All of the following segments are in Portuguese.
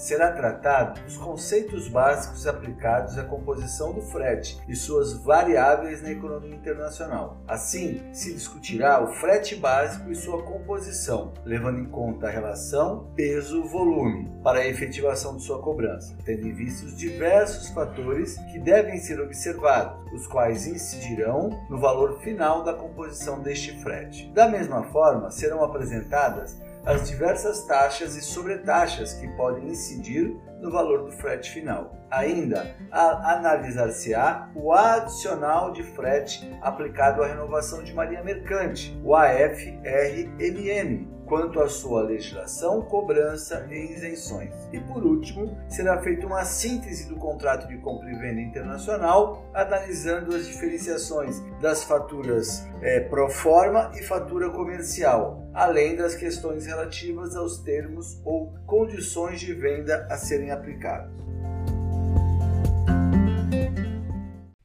será tratado os conceitos básicos aplicados à composição do frete e suas variáveis na economia internacional. Assim, se discutirá o frete básico e sua composição, levando em conta a relação peso-volume para a efetivação de sua cobrança, tendo em vista os diversos fatores que devem ser observados, os quais incidirão no valor final da composição deste frete. Da mesma forma, serão apresentadas as diversas taxas e sobretaxas que podem incidir no valor do frete final. Ainda analisar-se-á o adicional de frete aplicado à renovação de marinha mercante, o AFRMM, quanto à sua legislação, cobrança e isenções. E por último, será feita uma síntese do contrato de compra e venda internacional, analisando as diferenciações das faturas é, pro forma e fatura comercial, além das questões relativas aos termos ou condições de venda a serem aplicados.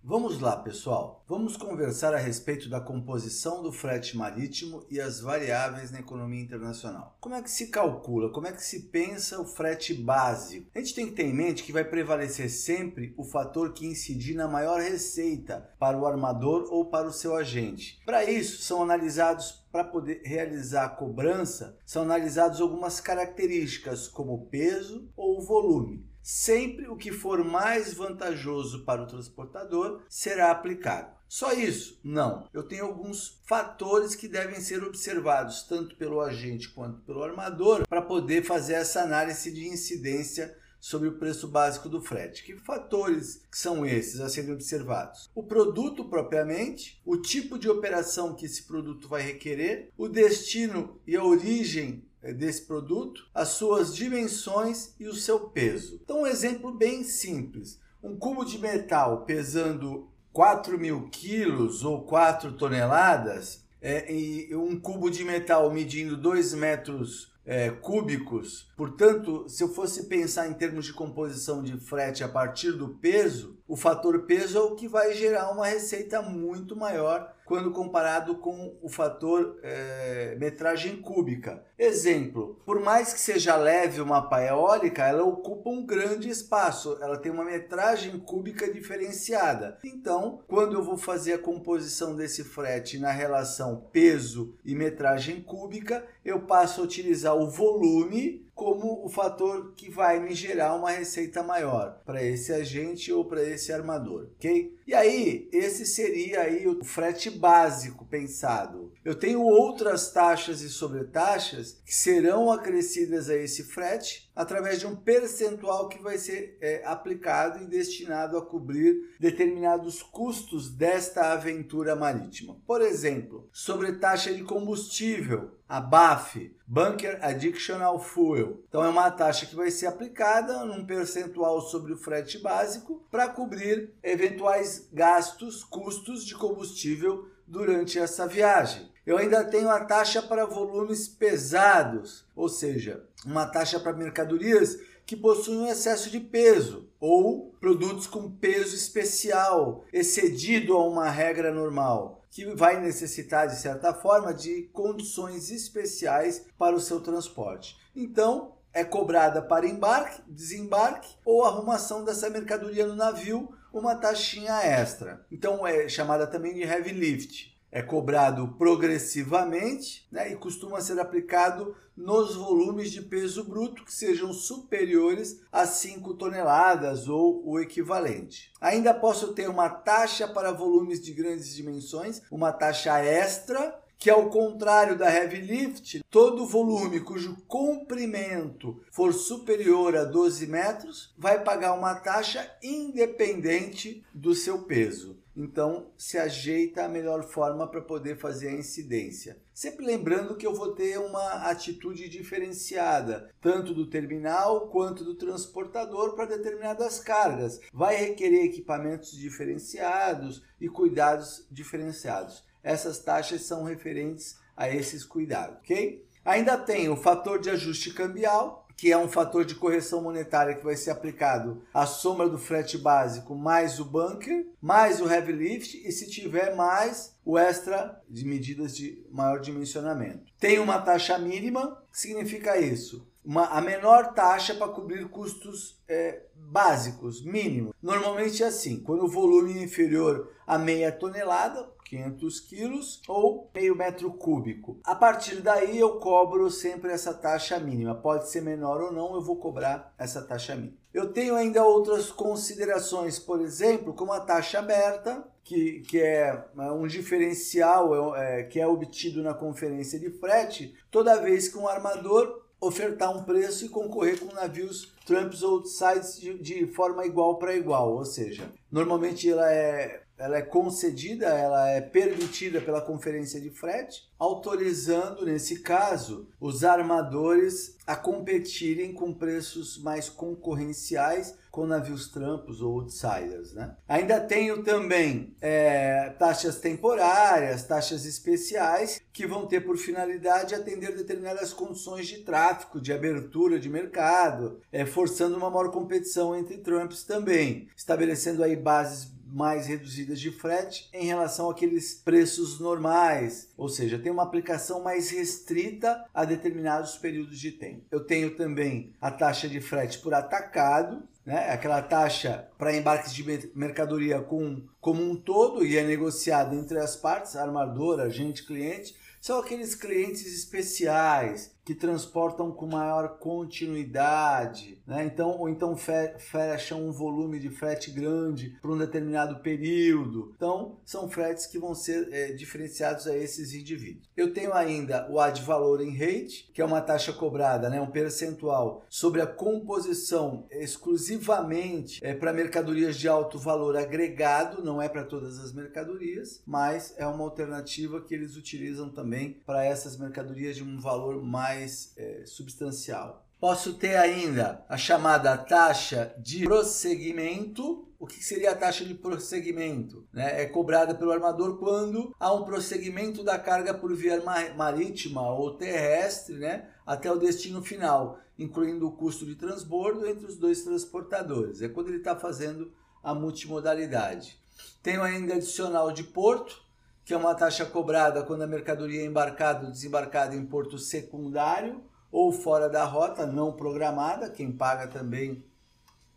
Vamos lá, pessoal. Vamos conversar a respeito da composição do frete marítimo e as variáveis na economia internacional. Como é que se calcula? Como é que se pensa o frete básico? A gente tem que ter em mente que vai prevalecer sempre o fator que incidir na maior receita para o armador ou para o seu agente. Para isso, são analisados para poder realizar a cobrança, são analisados algumas características como peso ou volume. Sempre o que for mais vantajoso para o transportador será aplicado. Só isso? Não. Eu tenho alguns fatores que devem ser observados tanto pelo agente quanto pelo armador para poder fazer essa análise de incidência sobre o preço básico do frete. Que fatores são esses a serem observados? O produto propriamente, o tipo de operação que esse produto vai requerer, o destino e a origem desse produto, as suas dimensões e o seu peso. Então, um exemplo bem simples: um cubo de metal pesando 4 mil quilos ou 4 toneladas é, e um cubo de metal medindo 2 metros é, cúbicos. Portanto, se eu fosse pensar em termos de composição de frete a partir do peso, o fator peso é o que vai gerar uma receita muito maior quando comparado com o fator é, metragem cúbica. Exemplo, por mais que seja leve uma pá eólica, ela ocupa um grande espaço, ela tem uma metragem cúbica diferenciada. Então, quando eu vou fazer a composição desse frete na relação peso e metragem cúbica, eu passo a utilizar o volume como o fator que vai me gerar uma receita maior para esse agente ou para esse armador, ok? E aí, esse seria aí o frete básico pensado. Eu tenho outras taxas e sobretaxas que serão acrescidas a esse frete através de um percentual que vai ser é, aplicado e destinado a cobrir determinados custos desta aventura marítima. Por exemplo, sobretaxa de combustível, a BAF, Bunker Additional Fuel. Então é uma taxa que vai ser aplicada num percentual sobre o frete básico para cobrir eventuais gastos, custos de combustível durante essa viagem. Eu ainda tenho a taxa para volumes pesados, ou seja, uma taxa para mercadorias que possuem um excesso de peso ou produtos com peso especial excedido a uma regra normal que vai necessitar, de certa forma, de condições especiais para o seu transporte. Então, é cobrada para embarque, desembarque ou arrumação dessa mercadoria no navio uma taxinha extra. Então, é chamada também de heavy lift é cobrado progressivamente né, e costuma ser aplicado nos volumes de peso bruto que sejam superiores a 5 toneladas ou o equivalente. Ainda posso ter uma taxa para volumes de grandes dimensões, uma taxa extra que ao contrário da heavy lift, todo volume cujo comprimento for superior a 12 metros vai pagar uma taxa independente do seu peso. Então, se ajeita a melhor forma para poder fazer a incidência. Sempre lembrando que eu vou ter uma atitude diferenciada, tanto do terminal quanto do transportador para determinadas cargas. Vai requerer equipamentos diferenciados e cuidados diferenciados. Essas taxas são referentes a esses cuidados, ok? Ainda tem o fator de ajuste cambial, que é um fator de correção monetária que vai ser aplicado à sombra do frete básico mais o bunker, mais o heavy lift e se tiver mais o extra de medidas de maior dimensionamento. Tem uma taxa mínima, significa isso? Uma, a menor taxa para cobrir custos é, básicos, mínimos. Normalmente é assim, quando o volume é inferior a meia tonelada, 500 quilos ou meio metro cúbico. A partir daí eu cobro sempre essa taxa mínima. Pode ser menor ou não, eu vou cobrar essa taxa mínima. Eu tenho ainda outras considerações, por exemplo, como a taxa aberta, que, que é, é um diferencial é, que é obtido na conferência de frete toda vez que um armador ofertar um preço e concorrer com navios Trumps ou sites de, de forma igual para igual, ou seja, normalmente ela é ela é concedida, ela é permitida pela conferência de frete, autorizando, nesse caso, os armadores a competirem com preços mais concorrenciais com navios trampos ou outsiders. Né? Ainda tenho também é, taxas temporárias, taxas especiais, que vão ter por finalidade atender determinadas condições de tráfego, de abertura de mercado, é, forçando uma maior competição entre tramps também, estabelecendo aí bases mais reduzidas de frete em relação àqueles preços normais, ou seja, tem uma aplicação mais restrita a determinados períodos de tempo. Eu tenho também a taxa de frete por atacado, né? aquela taxa para embarques de mercadoria com, como um todo e é negociada entre as partes, armador, agente, cliente, são aqueles clientes especiais que transportam com maior continuidade, né? então, ou então fecham um volume de frete grande por um determinado período. Então, são fretes que vão ser é, diferenciados a esses indivíduos. Eu tenho ainda o ad valorem rate, que é uma taxa cobrada, né? um percentual sobre a composição exclusivamente é, para mercadorias de alto valor agregado, não é para todas as mercadorias, mas é uma alternativa que eles utilizam também para essas mercadorias de um valor mais mais é, substancial. Posso ter ainda a chamada taxa de prosseguimento. O que seria a taxa de prosseguimento? Né? É cobrada pelo armador quando há um prosseguimento da carga por via marítima ou terrestre né? até o destino final, incluindo o custo de transbordo entre os dois transportadores. É quando ele está fazendo a multimodalidade. Tenho ainda adicional de porto, que é uma taxa cobrada quando a mercadoria é embarcada ou desembarcada em porto secundário ou fora da rota, não programada. Quem paga também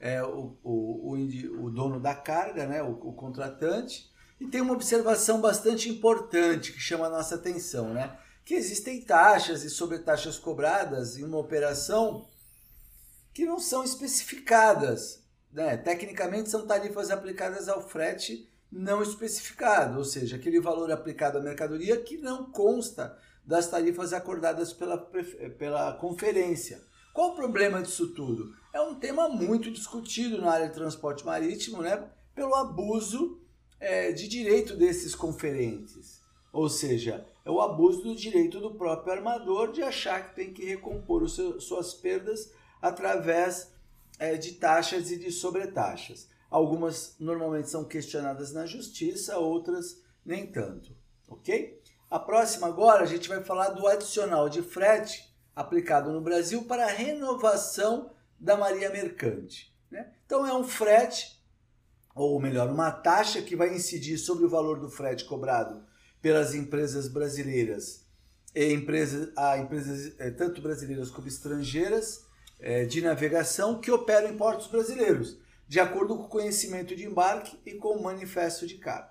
é o, o, o, o dono da carga, né? o, o contratante. E tem uma observação bastante importante que chama a nossa atenção, né? que existem taxas e sobretaxas cobradas em uma operação que não são especificadas. Né? Tecnicamente, são tarifas aplicadas ao frete não especificado, ou seja, aquele valor aplicado à mercadoria que não consta das tarifas acordadas pela, pela conferência. Qual o problema disso tudo? É um tema muito discutido na área de transporte marítimo, né? Pelo abuso é, de direito desses conferentes. Ou seja, é o abuso do direito do próprio armador de achar que tem que recompor seu, suas perdas através é, de taxas e de sobretaxas. Algumas normalmente são questionadas na justiça, outras nem tanto, ok? A próxima agora a gente vai falar do adicional de frete aplicado no Brasil para a renovação da Maria Mercante. Né? Então é um frete, ou melhor, uma taxa que vai incidir sobre o valor do frete cobrado pelas empresas brasileiras empresas, a empresas eh, tanto brasileiras como estrangeiras eh, de navegação que operam em portos brasileiros de acordo com o conhecimento de embarque e com o manifesto de carga.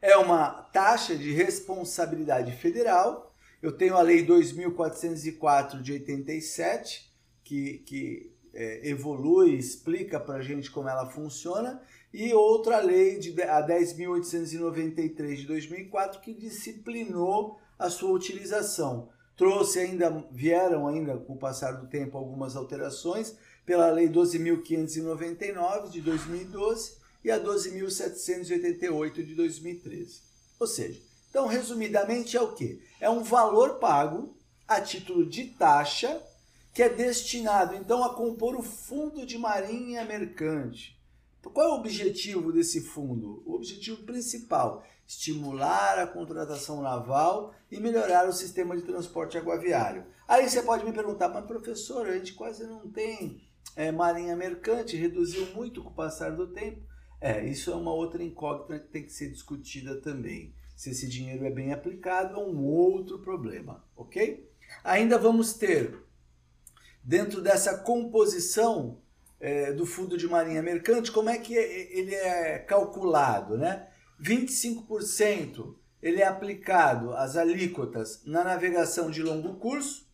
É uma taxa de responsabilidade federal. Eu tenho a Lei 2404 de 87, que, que é, evolui, explica para a gente como ela funciona, e outra lei, de, a 10.893 de 2004, que disciplinou a sua utilização. Trouxe ainda, vieram ainda com o passar do tempo algumas alterações pela Lei 12.599 de 2012 e a 12.788 de 2013. Ou seja, então resumidamente é o que? É um valor pago a título de taxa que é destinado então a compor o fundo de marinha mercante. Qual é o objetivo desse fundo? O objetivo principal: estimular a contratação naval e melhorar o sistema de transporte aguaviário. Aí você pode me perguntar, mas professor, a gente quase não tem é, marinha mercante, reduziu muito com o passar do tempo. É, isso é uma outra incógnita que tem que ser discutida também. Se esse dinheiro é bem aplicado, é um outro problema, ok? Ainda vamos ter, dentro dessa composição é, do Fundo de Marinha Mercante, como é que ele é calculado, né? 25% ele é aplicado às alíquotas na navegação de longo curso,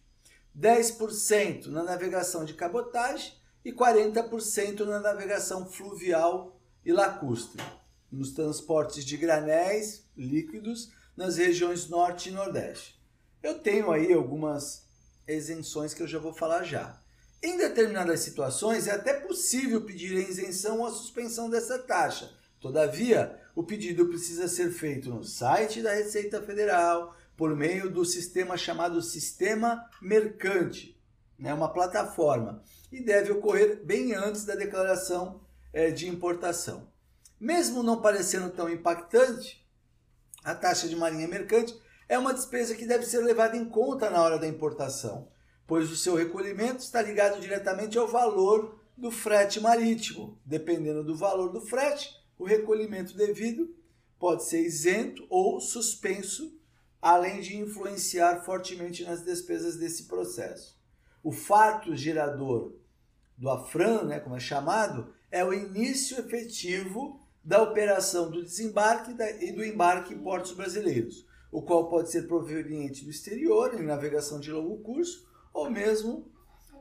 10% na navegação de cabotagem e 40% na navegação fluvial e lacustre, nos transportes de granéis líquidos nas regiões norte e nordeste. Eu tenho aí algumas isenções que eu já vou falar já. Em determinadas situações é até possível pedir a isenção ou a suspensão dessa taxa. Todavia, o pedido precisa ser feito no site da Receita Federal por meio do sistema chamado Sistema Mercante, né, uma plataforma, e deve ocorrer bem antes da declaração é, de importação. Mesmo não parecendo tão impactante, a taxa de marinha mercante é uma despesa que deve ser levada em conta na hora da importação, pois o seu recolhimento está ligado diretamente ao valor do frete marítimo. Dependendo do valor do frete, o recolhimento devido pode ser isento ou suspenso, além de influenciar fortemente nas despesas desse processo. O fato gerador do AFRAN, né, como é chamado, é o início efetivo da operação do desembarque e do embarque em portos brasileiros, o qual pode ser proveniente do exterior, em navegação de longo curso, ou mesmo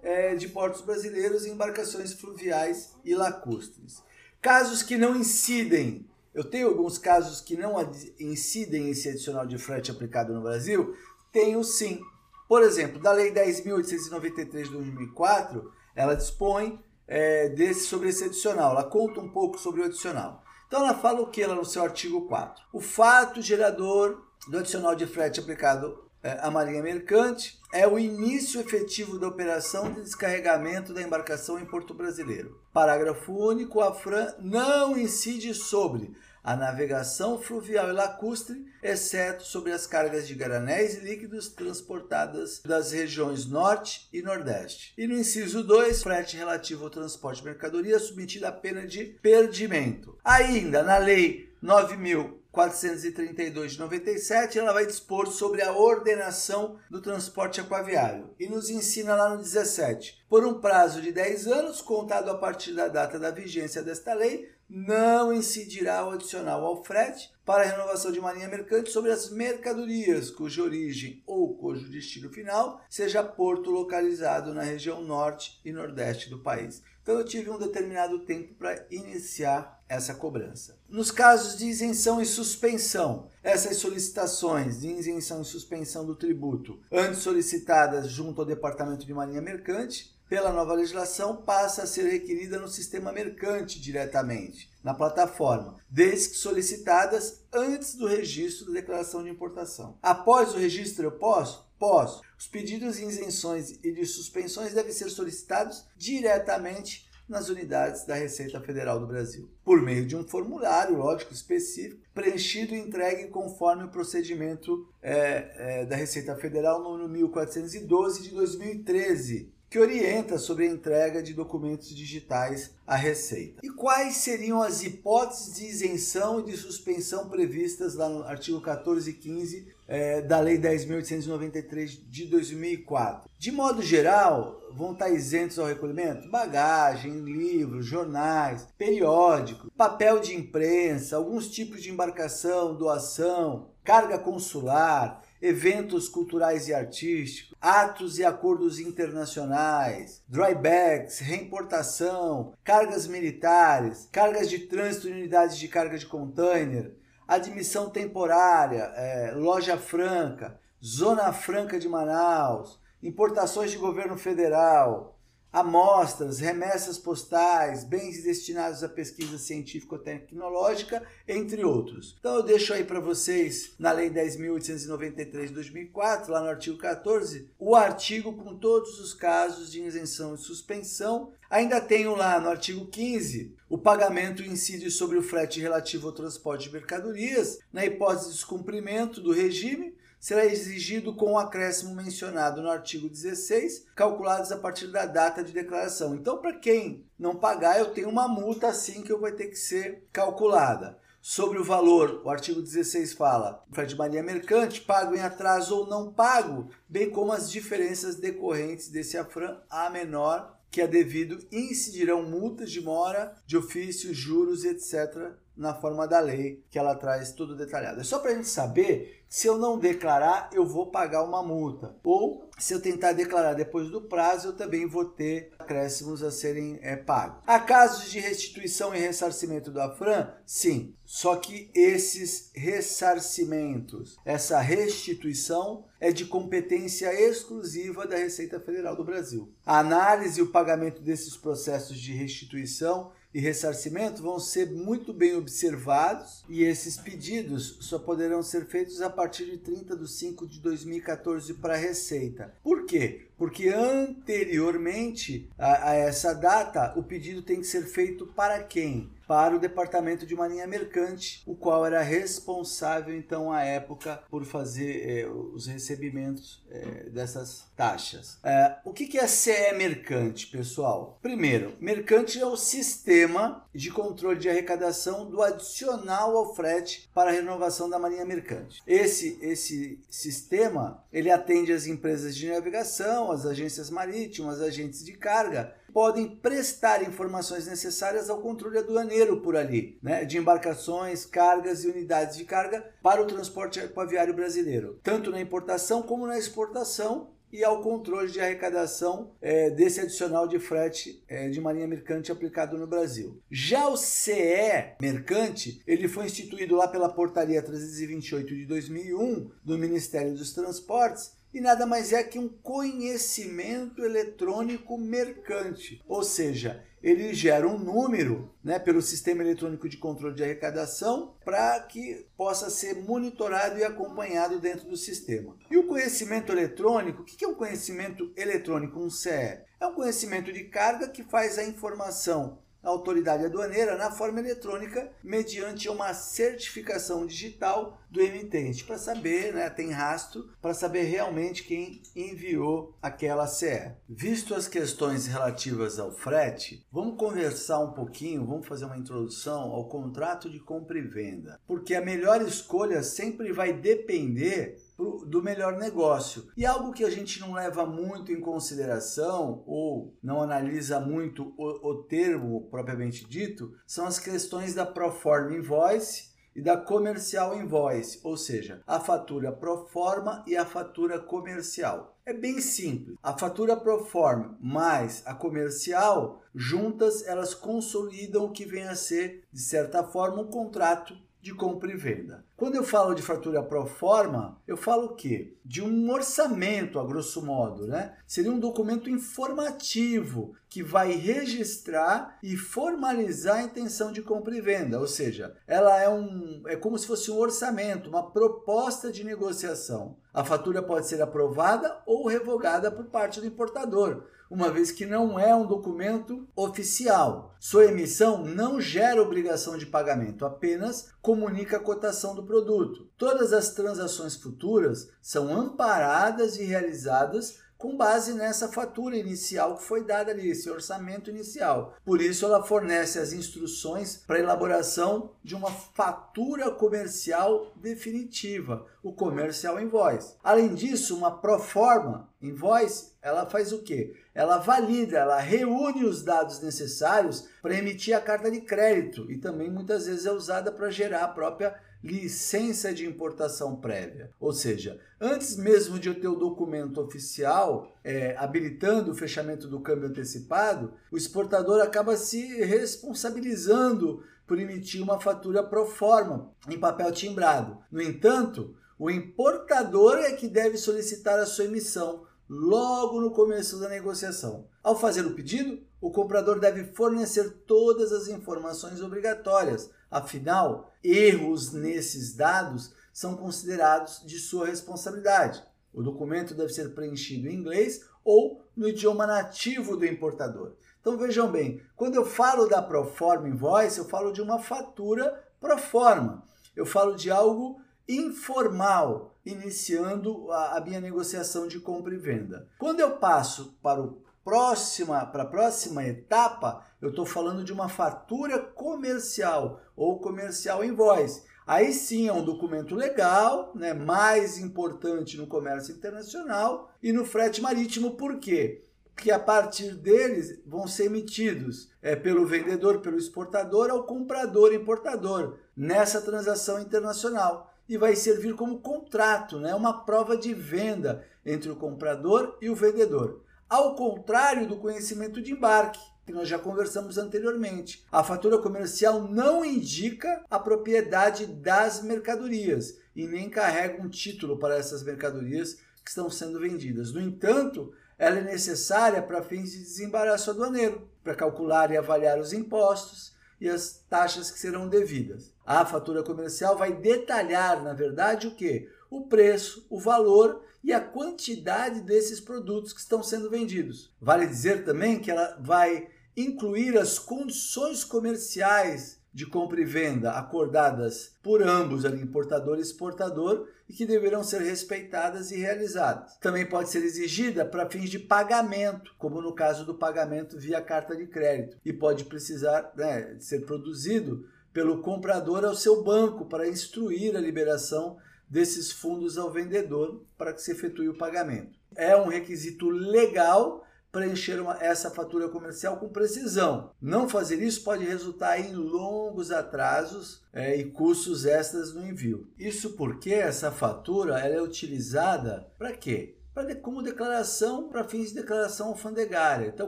é, de portos brasileiros em embarcações fluviais e lacustres. Casos que não incidem, eu tenho alguns casos que não incidem esse adicional de frete aplicado no Brasil, tenho sim. Por exemplo, da Lei 10.893 de 2004, ela dispõe é, desse, sobre esse adicional, ela conta um pouco sobre o adicional. Então ela fala o que ela no seu artigo 4? O fato gerador do adicional de frete aplicado é, à marinha mercante é o início efetivo da operação de descarregamento da embarcação em porto brasileiro. Parágrafo único, a FRAN não incide sobre a navegação fluvial e lacustre, exceto sobre as cargas de granéis e líquidos transportadas das regiões norte e nordeste. E no inciso 2, frete relativo ao transporte de mercadoria submetido à pena de perdimento. Ainda na lei 9000 432 de 97, ela vai dispor sobre a ordenação do transporte aquaviário e nos ensina lá no 17. Por um prazo de 10 anos, contado a partir da data da vigência desta lei, não incidirá o adicional ao frete para a renovação de marinha mercante sobre as mercadorias cuja origem ou cujo destino final seja porto localizado na região norte e nordeste do país. Então eu tive um determinado tempo para iniciar essa cobrança. Nos casos de isenção e suspensão, essas solicitações de isenção e suspensão do tributo, antes solicitadas junto ao Departamento de Marinha Mercante, pela nova legislação, passa a ser requerida no sistema mercante diretamente, na plataforma, desde que solicitadas antes do registro da declaração de importação. Após o registro, eu posso? Posso. Os pedidos de isenções e de suspensões devem ser solicitados diretamente nas unidades da Receita Federal do Brasil, por meio de um formulário, lógico, específico, preenchido e entregue conforme o procedimento é, é, da Receita Federal número 1412 de 2013, que orienta sobre a entrega de documentos digitais à Receita. E quais seriam as hipóteses de isenção e de suspensão previstas lá no artigo 14 e 15 é, da Lei 10.893 de 2004? De modo geral, vão estar isentos ao recolhimento bagagem, livros, jornais, periódicos, papel de imprensa, alguns tipos de embarcação, doação, carga consular, eventos culturais e artísticos, atos e acordos internacionais, drybacks, reimportação, cargas militares, cargas de trânsito em unidades de carga de container, admissão temporária, é, loja franca, Zona Franca de Manaus, importações de governo federal, amostras, remessas postais, bens destinados à pesquisa científico-tecnológica, entre outros. Então eu deixo aí para vocês, na Lei 10.893 de 2004, lá no artigo 14, o artigo com todos os casos de isenção e suspensão. Ainda tenho lá no artigo 15 o pagamento incide sobre o frete relativo ao transporte de mercadorias, na hipótese de descumprimento do regime, será exigido com o acréscimo mencionado no artigo 16, calculados a partir da data de declaração. Então, para quem não pagar, eu tenho uma multa assim que vai ter que ser calculada. Sobre o valor, o artigo 16 fala: de mania mercante, pago em atraso ou não pago, bem como as diferenças decorrentes desse afran a menor que é devido incidirão multas de mora, de ofício, juros, etc., na forma da lei, que ela traz tudo detalhado. É só para a gente saber se eu não declarar, eu vou pagar uma multa. Ou se eu tentar declarar depois do prazo, eu também vou ter acréscimos a serem é, pagos. Há casos de restituição e ressarcimento do AFRAN? Sim. Só que esses ressarcimentos, essa restituição é de competência exclusiva da Receita Federal do Brasil. A análise e o pagamento desses processos de restituição e ressarcimento vão ser muito bem observados e esses pedidos só poderão ser feitos a partir de 30 de 5 de 2014 para a Receita. Por quê? Porque anteriormente a, a essa data o pedido tem que ser feito para quem? Para o departamento de marinha mercante, o qual era responsável então à época por fazer eh, os recebimentos eh, dessas taxas. Eh, o que, que é CE mercante, pessoal? Primeiro, mercante é o sistema de controle de arrecadação do adicional ao frete para a renovação da marinha mercante. Esse esse sistema ele atende as empresas de navegação, as agências marítimas, agentes de carga podem prestar informações necessárias ao controle aduaneiro por ali, né, de embarcações, cargas e unidades de carga para o transporte aquaviário brasileiro, tanto na importação como na exportação e ao controle de arrecadação é, desse adicional de frete é, de marinha mercante aplicado no Brasil. Já o CE mercante, ele foi instituído lá pela portaria 328 de 2001 do Ministério dos Transportes e nada mais é que um conhecimento eletrônico mercante, ou seja, ele gera um número né, pelo sistema eletrônico de controle de arrecadação para que possa ser monitorado e acompanhado dentro do sistema. E o conhecimento eletrônico, o que é um conhecimento eletrônico, um CE? É um conhecimento de carga que faz a informação autoridade aduaneira na forma eletrônica mediante uma certificação digital do emitente para saber, né, tem rastro para saber realmente quem enviou aquela CE. Visto as questões relativas ao frete, vamos conversar um pouquinho, vamos fazer uma introdução ao contrato de compra e venda, porque a melhor escolha sempre vai depender do melhor negócio. E algo que a gente não leva muito em consideração ou não analisa muito o, o termo propriamente dito são as questões da Proforma Invoice e da comercial invoice, ou seja, a fatura pro forma e a fatura comercial. É bem simples. A fatura pro forma mais a comercial, juntas elas consolidam o que vem a ser, de certa forma, um contrato de compra e venda. Quando eu falo de fatura pro forma, eu falo o quê? De um orçamento, a grosso modo, né? Seria um documento informativo que vai registrar e formalizar a intenção de compra e venda, ou seja, ela é um é como se fosse um orçamento, uma proposta de negociação. A fatura pode ser aprovada ou revogada por parte do importador uma vez que não é um documento oficial. Sua emissão não gera obrigação de pagamento, apenas comunica a cotação do produto. Todas as transações futuras são amparadas e realizadas com base nessa fatura inicial que foi dada ali, esse orçamento inicial. Por isso, ela fornece as instruções para elaboração de uma fatura comercial definitiva, o comercial invoice. Além disso, uma proforma invoice, ela faz o quê? Ela valida, ela reúne os dados necessários para emitir a carta de crédito e também muitas vezes é usada para gerar a própria licença de importação prévia. Ou seja, antes mesmo de eu ter o documento oficial é, habilitando o fechamento do câmbio antecipado, o exportador acaba se responsabilizando por emitir uma fatura pro forma em papel timbrado. No entanto, O importador é que deve solicitar a sua emissão logo no começo da negociação. Ao fazer o pedido, o comprador deve fornecer todas as informações obrigatórias, afinal, erros nesses dados são considerados de sua responsabilidade. O documento deve ser preenchido em inglês ou no idioma nativo do importador. Então vejam bem, quando eu falo da Proforma Invoice, eu falo de uma fatura pro forma. Eu falo de algo informal, iniciando a, a minha negociação de compra e venda. Quando eu passo para o próxima para a próxima etapa, eu estou falando de uma fatura comercial ou comercial invoice. Aí sim é um documento legal, né, mais importante no comércio internacional e no frete marítimo, por quê? Porque a partir deles vão ser emitidos é, pelo vendedor, pelo exportador ao comprador importador nessa transação internacional e vai servir como contrato, né, uma prova de venda entre o comprador e o vendedor. Ao contrário do conhecimento de embarque, que nós já conversamos anteriormente. A fatura comercial não indica a propriedade das mercadorias e nem carrega um título para essas mercadorias que estão sendo vendidas. No entanto, ela é necessária para fins de desembaraço aduaneiro, para calcular e avaliar os impostos e as taxas que serão devidas. A fatura comercial vai detalhar, na verdade, o que? O preço, o valor e a quantidade desses produtos que estão sendo vendidos. Vale dizer também que ela vai incluir as condições comerciais de compra e venda acordadas por ambos, ali, importador e exportador, e que deverão ser respeitadas e realizadas. Também pode ser exigida para fins de pagamento, como no caso do pagamento via carta de crédito, e pode precisar né, ser produzido pelo comprador ao seu banco para instruir a liberação desses fundos ao vendedor para que se efetue o pagamento. É um requisito legal preencher uma, essa fatura comercial com precisão. Não fazer isso pode resultar em longos atrasos é, e custos extras no envio. Isso porque essa fatura ela é utilizada para quê? Para como declaração para fins de declaração alfandegária. Então,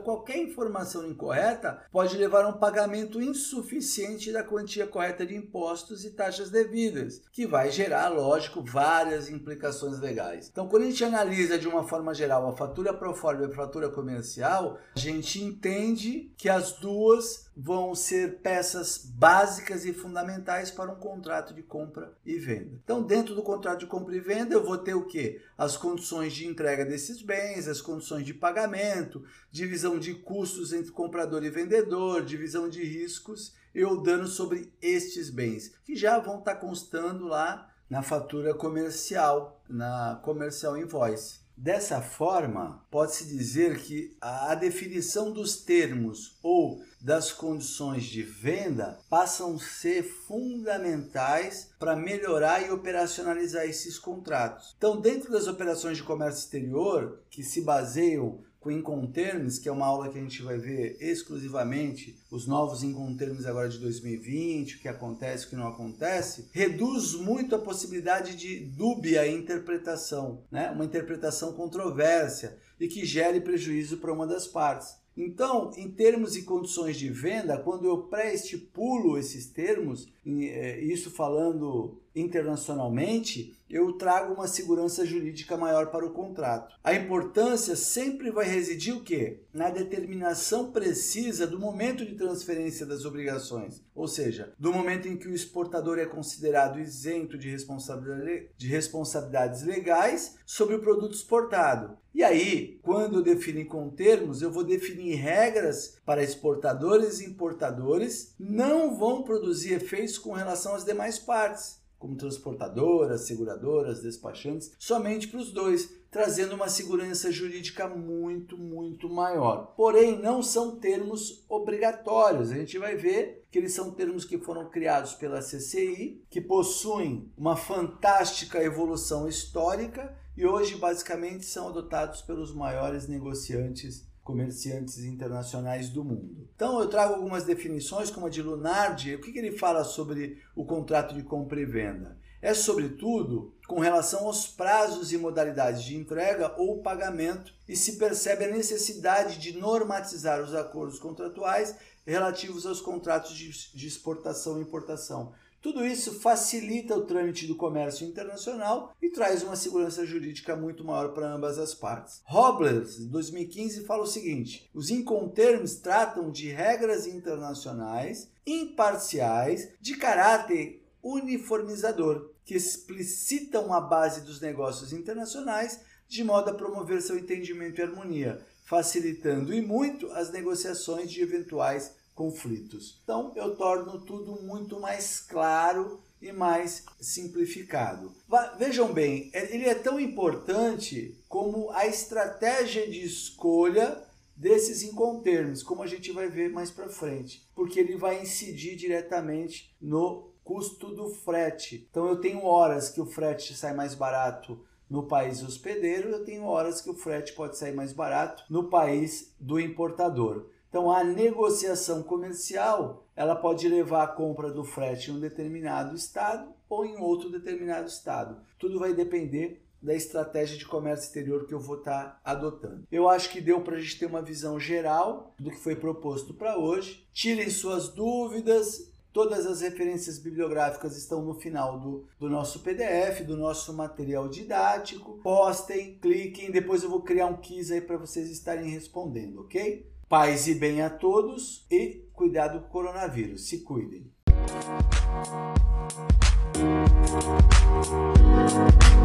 qualquer informação incorreta pode levar a um pagamento insuficiente da quantia correta de impostos e taxas devidas, que vai gerar, lógico, várias implicações legais. Então, quando a gente analisa de uma forma geral a fatura pro forma e a fatura comercial, a gente entende que as duas vão ser peças básicas e fundamentais para um contrato de compra e venda. Então, dentro do contrato de compra e venda, eu vou ter o que? As condições de entrega desses bens, as condições de pagamento, divisão de custos entre comprador e vendedor, divisão de riscos e o dano sobre estes bens, que já vão estar constando lá na fatura comercial, na comercial invoice. Dessa forma, pode-se dizer que a definição dos termos ou das condições de venda passam a ser fundamentais para melhorar e operacionalizar esses contratos. Então, dentro das operações de comércio exterior, que se baseiam com Incoterms, que é uma aula que a gente vai ver exclusivamente os novos Incoterms agora de 2020, o que acontece, o que não acontece, reduz muito a possibilidade de dúbia interpretação, né? uma interpretação controvérsia e que gere prejuízo para uma das partes. Então, em termos e condições de venda, quando eu pré-estipulo esses termos, é, isso falando internacionalmente, eu trago uma segurança jurídica maior para o contrato. A importância sempre vai residir o quê? Na determinação precisa do momento de transferência das obrigações, ou seja, do momento em que o exportador é considerado isento de, responsabilidade, de responsabilidades legais sobre o produto exportado. E aí, quando eu definir com termos, eu vou definir regras para exportadores e importadores não vão produzir efeitos com relação às demais partes como transportadoras, seguradoras, despachantes, somente para os dois, trazendo uma segurança jurídica muito, muito maior. Porém, não são termos obrigatórios. A gente vai ver que eles são termos que foram criados pela CCI, que possuem uma fantástica evolução histórica e hoje basicamente são adotados pelos maiores negociantes comerciantes internacionais do mundo. Então eu trago algumas definições, como a de Lunardi. O que, ele fala sobre o contrato de compra e venda? É sobretudo com relação aos prazos e modalidades de entrega ou pagamento e se percebe a necessidade de normatizar os acordos contratuais relativos aos contratos de exportação e importação Tudo isso facilita o trâmite do comércio internacional e traz uma segurança jurídica muito maior para ambas as partes. Robles, em 2015, fala o seguinte: os Incoterms tratam de regras internacionais imparciais de caráter uniformizador, que explicitam a base dos negócios internacionais de modo a promover seu entendimento e harmonia, facilitando e muito as negociações de eventuais conflitos. Então, eu torno tudo muito mais claro e mais simplificado. Vejam bem, é, ele é tão importante como a estratégia de escolha desses incontermos, como a gente vai ver mais para frente, porque ele vai incidir diretamente no custo do frete. Então eu tenho horas que o frete sai mais barato no país hospedeiro, eu tenho horas que o frete pode sair mais barato no país do importador. Então, a negociação comercial ela pode levar a compra do frete em um determinado estado ou em outro determinado estado. Tudo vai depender da estratégia de comércio exterior que eu vou estar adotando. Eu acho que deu para a gente ter uma visão geral do que foi proposto para hoje. Tirem suas dúvidas. Todas as referências bibliográficas estão no final do, do nosso PDF, do nosso material didático. Postem, cliquem, depois eu vou criar um quiz aí para vocês estarem respondendo, ok? Paz e bem a todos e cuidado com o coronavírus. Se cuidem.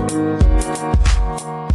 Música